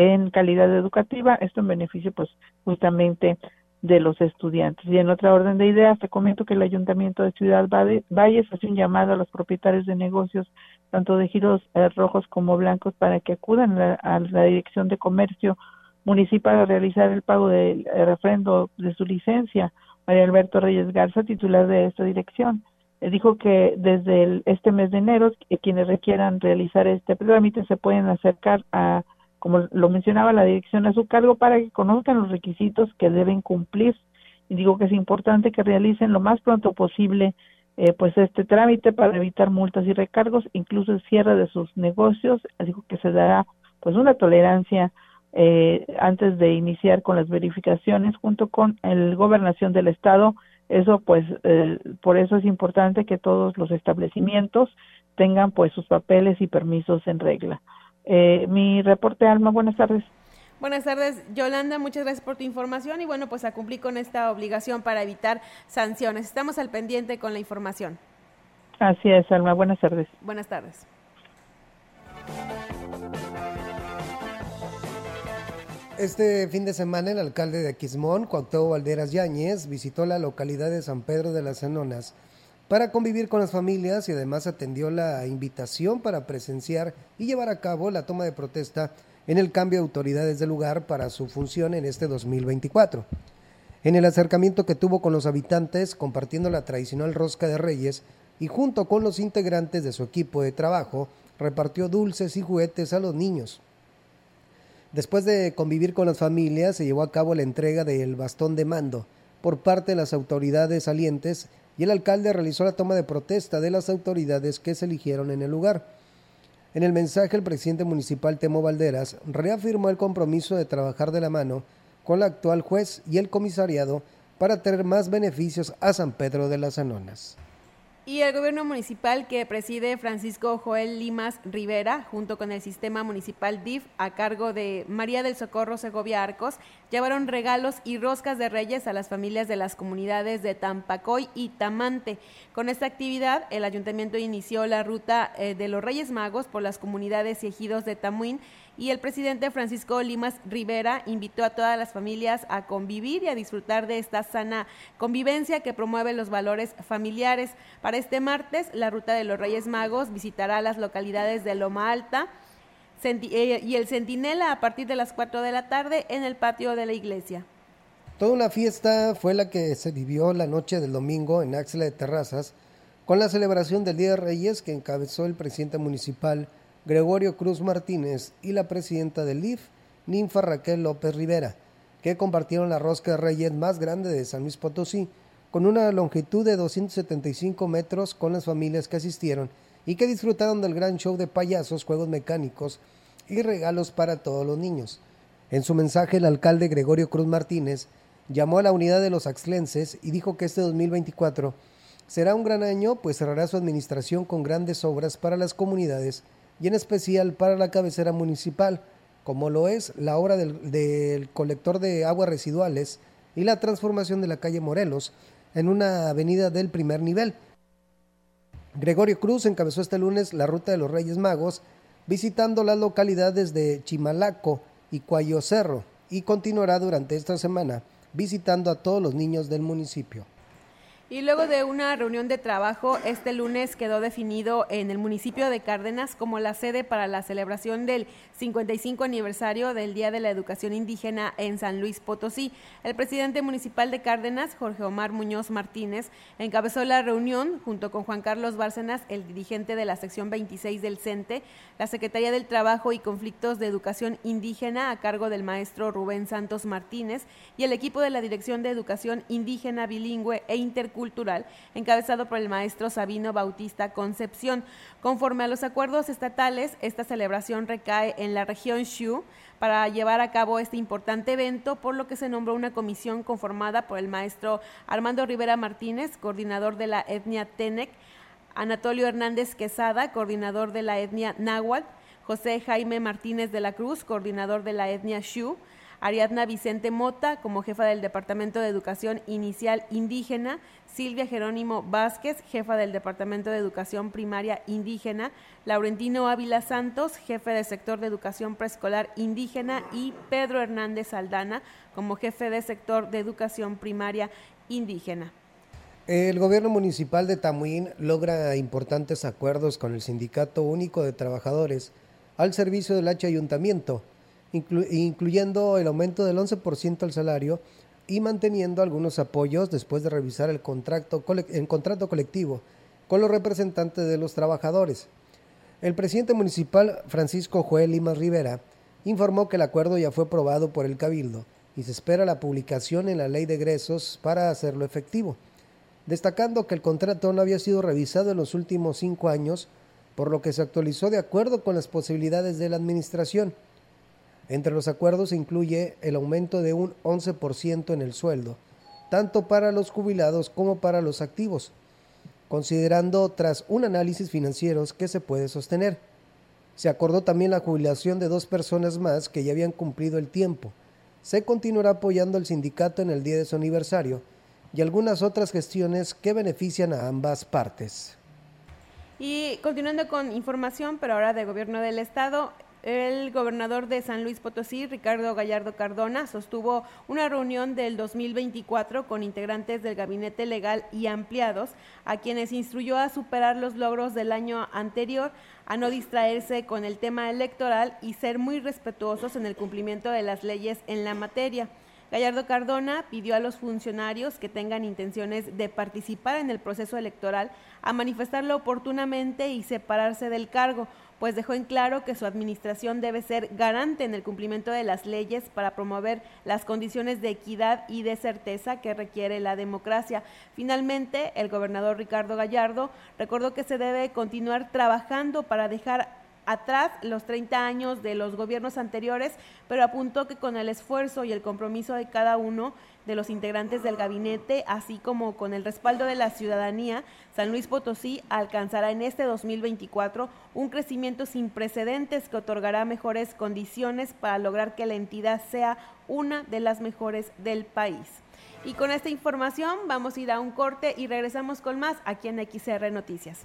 en calidad educativa, esto en beneficio pues justamente de los estudiantes. Y en otra orden de ideas, te comento que el Ayuntamiento de Ciudad Valles hace un llamado a los propietarios de negocios, tanto de giros eh, rojos como blancos, para que acudan a, la Dirección de Comercio Municipal a realizar el pago del refrendo de su licencia. María Alberto Reyes Garza, titular de esta dirección, eh, dijo que desde este mes de enero, quienes requieran realizar este trámite se pueden acercar a como lo mencionaba la dirección a su cargo, para que conozcan los requisitos que deben cumplir. Y digo que es importante que realicen lo más pronto posible eh, pues este trámite para evitar multas y recargos, incluso el cierre de sus negocios. Digo que se dará pues una tolerancia eh, antes de iniciar con las verificaciones junto con el gobernación del estado. Eso pues eh, por eso es importante que todos los establecimientos tengan pues sus papeles y permisos en regla. Eh, mi reporte, Alma, buenas tardes. Buenas tardes, Yolanda, muchas gracias por tu información y bueno, pues a cumplir con esta obligación para evitar sanciones. Estamos al pendiente con la información. Así es, Alma, buenas tardes. Buenas tardes. Este fin de semana el alcalde de Aquismón, Cuauhtémoc Valderas Yáñez, visitó la localidad de San Pedro de las Anonas para convivir con las familias y además atendió la invitación para presenciar y llevar a cabo la toma de protesta en el cambio de autoridades del lugar para su función en este 2024. En el acercamiento que tuvo con los habitantes, compartiendo la tradicional rosca de reyes y junto con los integrantes de su equipo de trabajo, repartió dulces y juguetes a los niños. Después de convivir con las familias, se llevó a cabo la entrega del bastón de mando por parte de las autoridades salientes y el alcalde realizó la toma de protesta de las autoridades que se eligieron en el lugar. En el mensaje, el presidente municipal Temo Valderas reafirmó el compromiso de trabajar de la mano con la actual juez y el comisariado para tener más beneficios a San Pedro de las Anonas. Y el gobierno municipal que preside Francisco Joel Limas Rivera, junto con el sistema municipal DIF a cargo de María del Socorro Segovia Arcos, llevaron regalos y roscas de reyes a las familias de las comunidades de Tampacoy y Tamante. Con esta actividad, el ayuntamiento inició la ruta eh, de los Reyes Magos por las comunidades y ejidos de Tamuín y el presidente Francisco Limas Rivera invitó a todas las familias a convivir y a disfrutar de esta sana convivencia que promueve los valores familiares. Para este martes, la ruta de los Reyes Magos visitará las localidades de Loma Alta, eh, y el Centinela a partir de las 4 de la tarde en el patio de la iglesia. Toda una fiesta fue la que se vivió la noche del domingo en Axla de Terrazas, con la celebración del Día de Reyes que encabezó el presidente municipal Gregorio Cruz Martínez y la presidenta del IF, Ninfa Raquel López Rivera, que compartieron la rosca de Reyes más grande de San Luis Potosí, con una longitud de 275 metros con las familias que asistieron y que disfrutaron del gran show de payasos, juegos mecánicos y regalos para todos los niños. En su mensaje, el alcalde Gregorio Cruz Martínez llamó a la unidad de los axlenses y dijo que este 2024 será un gran año, pues cerrará su administración con grandes obras para las comunidades y en especial para la cabecera municipal, como lo es la obra del, colector de aguas residuales y la transformación de la calle Morelos en una avenida del primer nivel. Gregorio Cruz encabezó este lunes la ruta de los Reyes Magos, visitando las localidades de Chimalaco y Cuayo Cerro, y continuará durante esta semana visitando a todos los niños del municipio. Y luego de una reunión de trabajo, este lunes quedó definido en el municipio de Cárdenas como la sede para la celebración del 55 aniversario del Día de la Educación Indígena en San Luis Potosí. El presidente municipal de Cárdenas, Jorge Omar Muñoz Martínez, encabezó la reunión junto con Juan Carlos Bárcenas, el dirigente de la sección 26 del CENTE, la Secretaría del Trabajo y Conflictos de Educación Indígena a cargo del maestro Rubén Santos Martínez y el equipo de la Dirección de Educación Indígena Bilingüe e Intercultural cultural, encabezado por el maestro Sabino Bautista Concepción. Conforme a los acuerdos estatales, esta celebración recae en la región Shu para llevar a cabo este importante evento, por lo que se nombró una comisión conformada por el maestro Armando Rivera Martínez, coordinador de la etnia Tenec, Anatolio Hernández Quesada, coordinador de la etnia Náhuatl, José Jaime Martínez de la Cruz, coordinador de la etnia Shu, Ariadna Vicente Mota como jefa del Departamento de Educación Inicial Indígena, Silvia Jerónimo Vázquez, jefa del Departamento de Educación Primaria Indígena, Laurentino Ávila Santos, jefe del sector de Educación Preescolar Indígena y Pedro Hernández Aldana como jefe del sector de Educación Primaria Indígena. El gobierno municipal de Tamuín logra importantes acuerdos con el Sindicato Único de Trabajadores al servicio del H ayuntamiento incluyendo el aumento del 11% al salario y manteniendo algunos apoyos después de revisar el contrato, el contrato colectivo con los representantes de los trabajadores. El presidente municipal Francisco Joel Lima Rivera informó que el acuerdo ya fue aprobado por el Cabildo y se espera la publicación en la ley de egresos para hacerlo efectivo, destacando que el contrato no había sido revisado en los últimos cinco años, por lo que se actualizó de acuerdo con las posibilidades de la administración. Entre los acuerdos se incluye el aumento de un 11% en el sueldo, tanto para los jubilados como para los activos, considerando tras un análisis financiero que se puede sostener. Se acordó también la jubilación de dos personas más que ya habían cumplido el tiempo. Se continuará apoyando al sindicato en el día de su aniversario y algunas otras gestiones que benefician a ambas partes. Y continuando con información, pero ahora del gobierno del estado, el gobernador de San Luis Potosí, Ricardo Gallardo Cardona, sostuvo una reunión del 2024 con integrantes del gabinete legal y ampliados, a quienes instruyó a superar los logros del año anterior, a no distraerse con el tema electoral y ser muy respetuosos en el cumplimiento de las leyes en la materia. Gallardo Cardona pidió a los funcionarios que tengan intenciones de participar en el proceso electoral a manifestarlo oportunamente y separarse del cargo, pues dejó en claro que su administración debe ser garante en el cumplimiento de las leyes para promover las condiciones de equidad y de certeza que requiere la democracia. Finalmente, el gobernador Ricardo Gallardo recordó que se debe continuar trabajando para dejar atrás los 30 años de los gobiernos anteriores, pero apuntó que con el esfuerzo y el compromiso de cada uno de los integrantes del gabinete, así como con el respaldo de la ciudadanía, San Luis Potosí alcanzará en este 2024 un crecimiento sin precedentes que otorgará mejores condiciones para lograr que la entidad sea una de las mejores del país. Y con esta información vamos a ir a un corte y regresamos con más aquí en XR Noticias.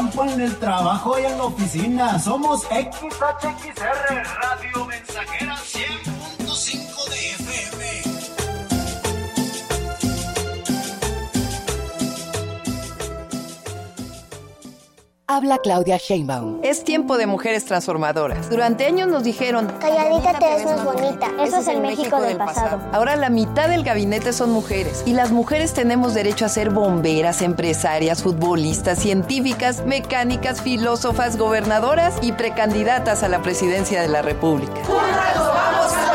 en el trabajo y en la oficina. Somos XHXR Radio Habla Claudia Sheinbaum. Es tiempo de mujeres transformadoras. Durante años nos dijeron, Calladita te ves más bonita. Eso es el México del pasado. Ahora la mitad del gabinete son mujeres. Y las mujeres tenemos derecho a ser bomberas, empresarias, futbolistas, científicas, mecánicas, filósofas, gobernadoras y precandidatas a la presidencia de la República. vamos a!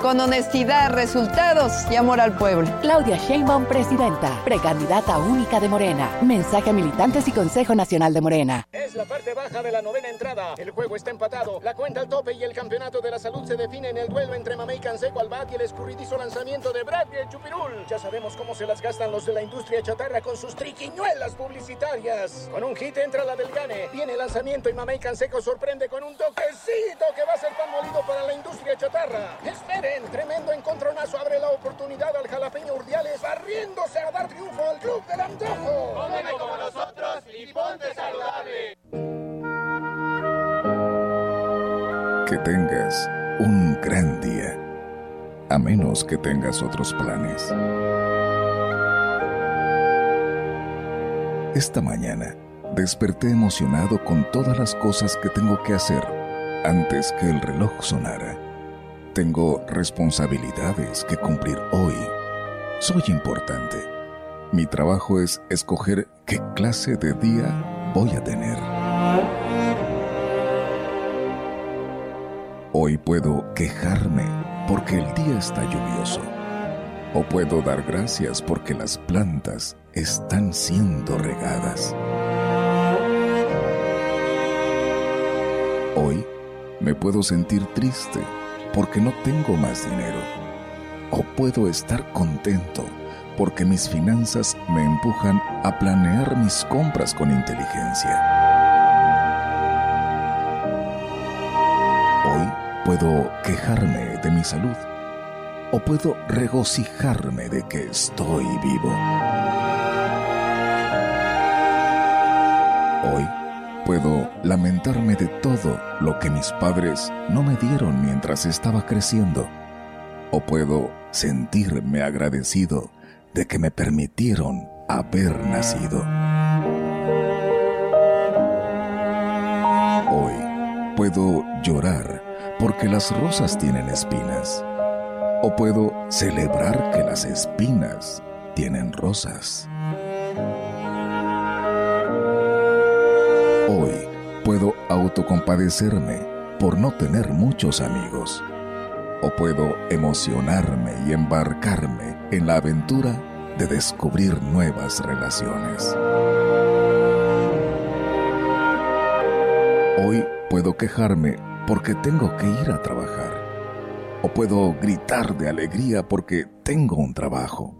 Con honestidad, resultados y amor al pueblo. Claudia Sheinbaum, presidenta, precandidata única de Morena. Mensaje a militantes y Consejo Nacional de Morena. Es la parte baja de la novena entrada. El juego está empatado. La cuenta al tope y el campeonato de la salud se define en el duelo entre Mamey Canseco al bat y el escurridizo lanzamiento de Brad y el Chupirul. Ya sabemos cómo se las gastan los de la industria chatarra con sus triquiñuelas publicitarias. Con un hit entra la del Gane. Viene el lanzamiento y Mamey Canseco sorprende con un toquecito que va a ser pan molido para la industria chatarra. Esperen, tremendo encontronazo abre la oportunidad al jalapeño Urdiales barriéndose a dar triunfo al club del antojo. Cómeme como nosotros y ponte saludable. Que tengas un gran día, a menos que tengas otros planes. Esta mañana desperté emocionado con todas las cosas que tengo que hacer antes que el reloj sonara. Tengo responsabilidades que cumplir hoy. Soy importante. Mi trabajo es escoger qué clase de día voy a tener. Hoy puedo quejarme porque el día está lluvioso. O puedo dar gracias porque las plantas están siendo regadas. Hoy me puedo sentir triste porque no tengo más dinero. O puedo estar contento porque mis finanzas me empujan a planear mis compras con inteligencia. Hoy puedo quejarme de mi salud o puedo regocijarme de que estoy vivo. Hoy puedo lamentarme de todo lo que mis padres no me dieron mientras estaba creciendo. O puedo sentirme agradecido de que me permitieron haber nacido. Hoy puedo llorar porque las rosas tienen espinas. O puedo celebrar que las espinas tienen rosas. Hoy puedo autocompadecerme por no tener muchos amigos. O puedo emocionarme y embarcarme en la aventura de descubrir nuevas relaciones. Hoy puedo quejarme porque tengo que ir a trabajar. O puedo gritar de alegría porque tengo un trabajo.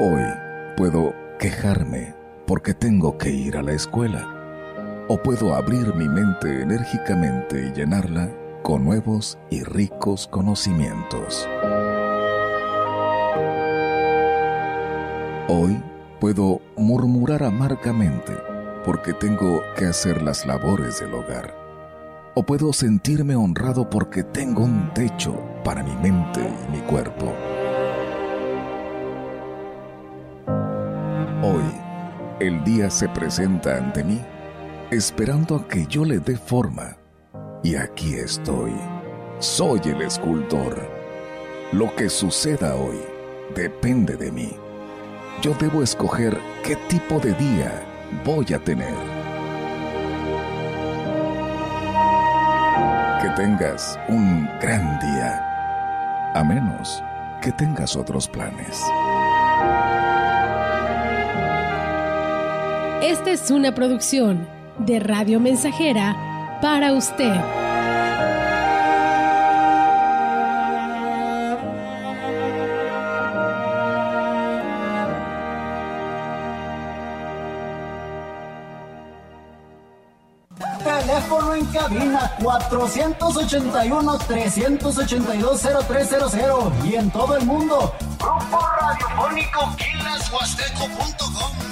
Hoy puedo quejarme porque tengo que ir a la escuela. O puedo abrir mi mente enérgicamente y llenarla con nuevos y ricos conocimientos. Hoy puedo murmurar amargamente porque tengo que hacer las labores del hogar. O puedo sentirme honrado porque tengo un techo para mi mente y mi cuerpo. El día se presenta ante mí, esperando a que yo le dé forma. Y aquí estoy. Soy el escultor. Lo que suceda hoy depende de mí. Yo debo escoger qué tipo de día voy a tener. que tengas un gran día, a menos que tengas otros planes. Esta es una producción de Radio Mensajera para usted. Teléfono en cabina 481-382-0300 y en todo el mundo. Grupo Radiofónico Quilashuasteco.com.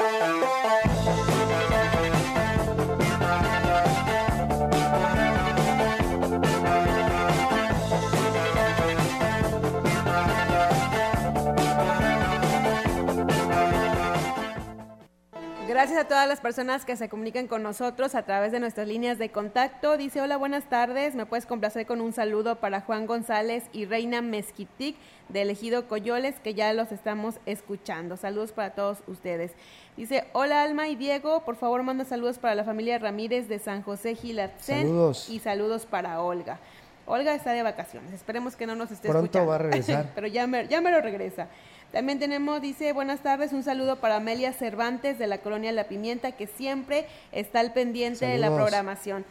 Gracias a todas las personas que se comunican con nosotros a través de nuestras líneas de contacto. Dice, hola, buenas tardes. Me puedes complacer con un saludo para Juan González y Reina Mezquitic de Elegido Coyoles, que ya los estamos escuchando. Saludos para todos ustedes. Dice, hola Alma y Diego, por favor manda saludos para la familia Ramírez de San José Gilatzen. Saludos. Y saludos para Olga. Olga está de vacaciones, esperemos que no nos esté Pronto escuchando. va a regresar. Pero ya me, ya me lo regresa. También tenemos, dice, buenas tardes, un saludo para Amelia Cervantes de la colonia La Pimienta, que siempre está al pendiente de la programación.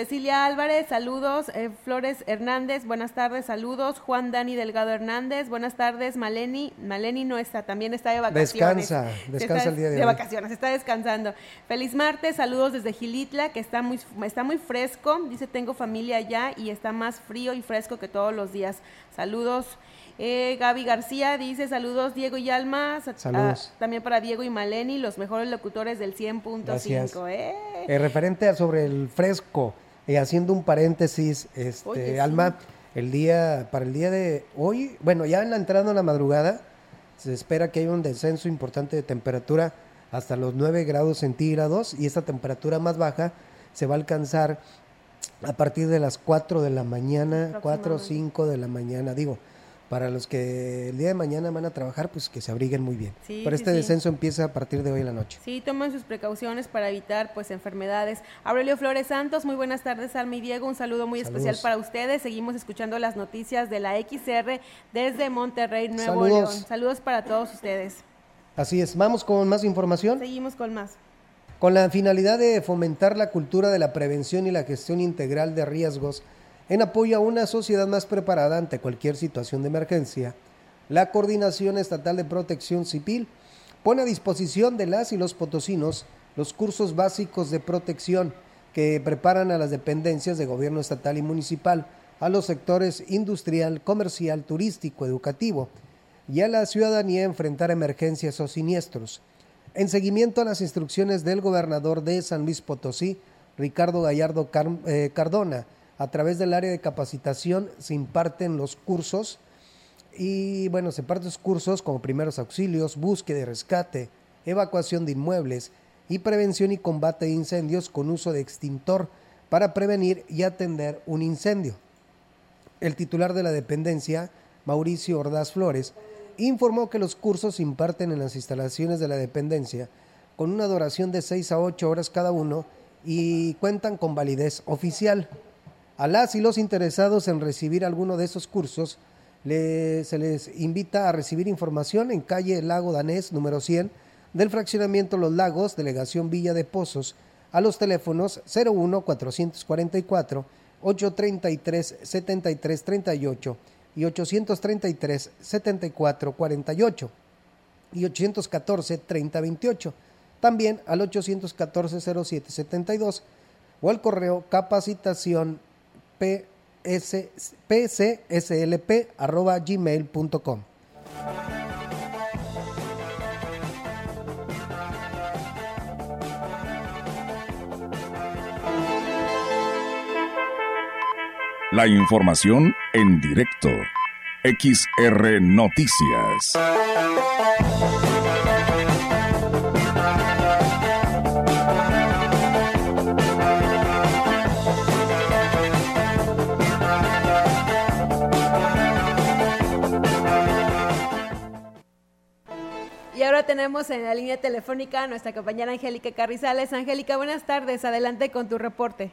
Cecilia Álvarez, saludos. Eh, Flores Hernández, buenas tardes, saludos. Juan Dani Delgado Hernández, buenas tardes. Maleni, Maleni no está, también está de vacaciones. Descansa, descansa Está el día de de hoy. vacaciones, está descansando. Feliz martes, saludos desde Gilitla, que está muy, está muy fresco. Dice, tengo familia allá y está más frío y fresco que todos los días. Saludos. Eh, Gaby García dice, saludos Diego y Alma. Sa- Saludos. ah, también para Diego y Maleni, los mejores locutores del 100.5. Gracias. Eh. Eh, referente a sobre el fresco, eh, haciendo un paréntesis, este, Oye, sí. Alma, el día, para el día de hoy, bueno, ya en la entrada en la madrugada, se espera que haya un descenso importante de temperatura hasta los 9 grados centígrados y esta temperatura más baja se va a alcanzar a partir de las 4 de la mañana, 4 o 5 de la mañana, digo, para los que el día de mañana van a trabajar, pues que se abriguen muy bien. Sí, Pero este sí. descenso empieza a partir de hoy en la noche. Sí, tomen sus precauciones para evitar pues enfermedades. Aurelio Flores Santos, muy buenas tardes, Alma y Diego. Un saludo muy Saludos. especial para ustedes. Seguimos escuchando las noticias de la XR desde Monterrey, Nuevo Saludos. León. Saludos para todos ustedes. Así es, vamos con más información. Seguimos con más. Con la finalidad de fomentar la cultura de la prevención y la gestión integral de riesgos en apoyo a una sociedad más preparada ante cualquier situación de emergencia, la Coordinación Estatal de Protección Civil pone a disposición de las y los potosinos los cursos básicos de protección que preparan a las dependencias de gobierno estatal y municipal, a los sectores industrial, comercial, turístico, educativo y a la ciudadanía a enfrentar emergencias o siniestros. En seguimiento a las instrucciones del gobernador de San Luis Potosí, Ricardo Gallardo eh, Cardona, a través del área de capacitación se imparten los cursos y bueno, se imparten los cursos como primeros auxilios, búsqueda y rescate, evacuación de inmuebles y prevención y combate de incendios con uso de extintor para prevenir y atender un incendio. El titular de la dependencia, Mauricio Ordaz Flores, informó que los cursos se imparten en las instalaciones de la dependencia con una duración de 6 a 8 horas cada uno y cuentan con validez oficial. A las y los interesados en recibir alguno de esos cursos, le- se les invita a recibir información en calle Lago Danés número 100 del fraccionamiento Los Lagos, delegación Villa de Pozos, a los teléfonos 01 444 833 7338 y 833 7448 y 814 3028. También al 814 0772 o al correo capacitación ps, pcslp arroba gmail.com. La información en directo. XR Noticias. Tenemos en la línea telefónica a nuestra compañera Angélica Carrizales. Angélica, buenas tardes. Adelante con tu reporte.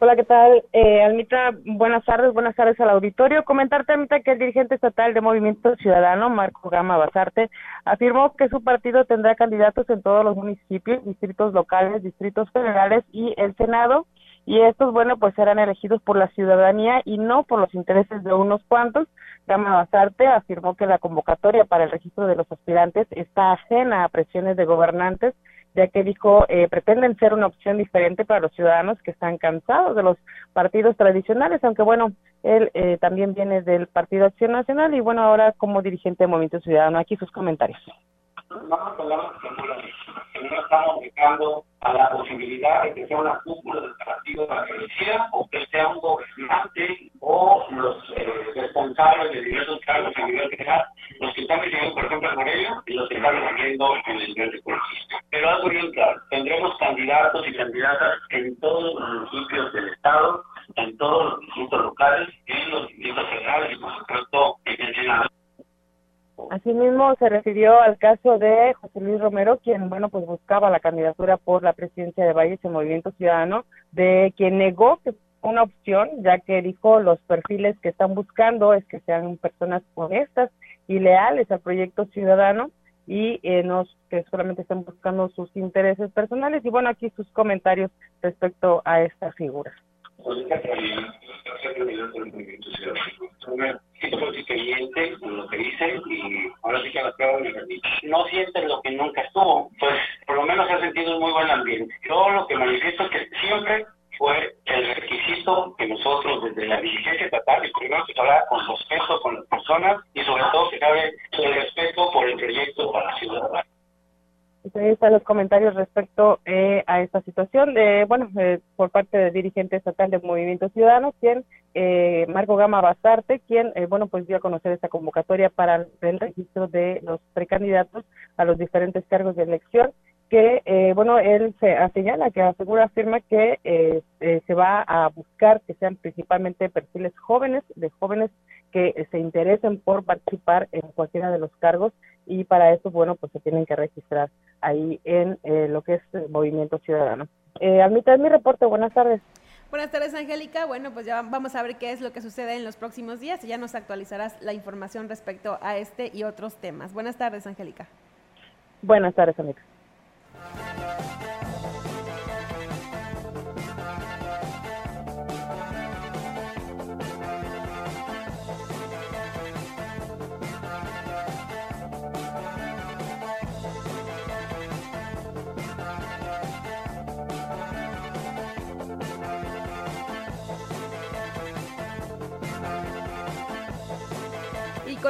Hola, ¿qué tal? Eh, Almita, buenas tardes, buenas tardes al auditorio. Comentarte, Almita, que el dirigente estatal de Movimiento Ciudadano, Marco Gama Basarte, afirmó que su partido tendrá candidatos en todos los municipios, distritos locales, distritos federales y el Senado, y estos, bueno, pues serán elegidos por la ciudadanía y no por los intereses de unos cuantos. Gama Basarte afirmó que la convocatoria para el registro de los aspirantes está ajena a presiones de gobernantes ya que dijo eh, pretenden ser una opción diferente para los ciudadanos que están cansados de los partidos tradicionales, aunque bueno, él eh, también viene del Partido Acción Nacional y bueno, ahora como dirigente de Movimiento Ciudadano, aquí sus comentarios. Que no estamos dejando a la posibilidad de que sea una cúpula del partido la que decida o que sea un gobernante o los eh, responsables de diversos cargos a nivel general, los que están recibiendo, por ejemplo, en Morelia y los que están recibiendo en el nivel de Pero algo bien claro, tendremos candidatos y candidatas en todos los municipios del Estado, en todos los distritos locales, en los distritos federales y, por supuesto, en el Senado. Asimismo, se refirió al caso de José Luis Romero, quien, bueno, pues buscaba la candidatura por la presidencia de Valles en Movimiento Ciudadano, de quien negó que una opción, ya que dijo los perfiles que están buscando es que sean personas honestas y leales al proyecto ciudadano y eh, no que solamente estén buscando sus intereses personales. Y bueno, aquí sus comentarios respecto a esta figura lo que dice y ahora sí que la prueba no sienten lo que nunca estuvo, pues por lo menos ha sentido un muy buen ambiente. Yo lo que manifiesto es que siempre fue el requisito que nosotros desde la dirigencia estatal, y primero que hablar con respeto con las personas y sobre todo que cabe el respeto por el proyecto para la ciudadanía. Ahí están los comentarios respecto eh, a esta situación, de, bueno, eh, por parte del dirigente estatal de Movimiento Ciudadano, quien, eh, Marco Gama Bastarte, quien, eh, bueno, pues dio a conocer esta convocatoria para el registro de los precandidatos a los diferentes cargos de elección, que, bueno, él se señala, que asegura, afirma que se va a buscar que sean principalmente perfiles jóvenes, de jóvenes que se interesen por participar en cualquiera de los cargos y para eso, bueno, pues se tienen que registrar ahí en eh, lo que es el Movimiento Ciudadano. Eh, Almita, es mi reporte. Buenas tardes. Buenas tardes, Angélica. Bueno, pues ya vamos a ver qué es lo que sucede en los próximos días y ya nos actualizarás la información respecto a este y otros temas. Buenas tardes, Angélica. Buenas tardes, Almita.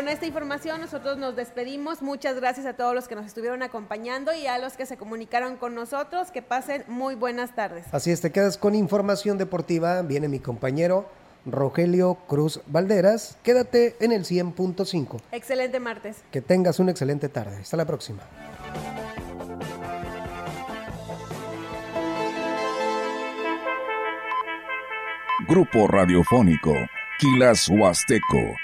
Con esta información nosotros nos despedimos. Muchas gracias a todos los que nos estuvieron acompañando y a los que se comunicaron con nosotros. Que pasen muy buenas tardes. Así es, te quedas con información deportiva. Viene mi compañero Rogelio Cruz Valderas. Quédate en el 100.5. Excelente martes. Que tengas una excelente tarde. Hasta la próxima. Grupo Radiofónico, Quilas Huasteco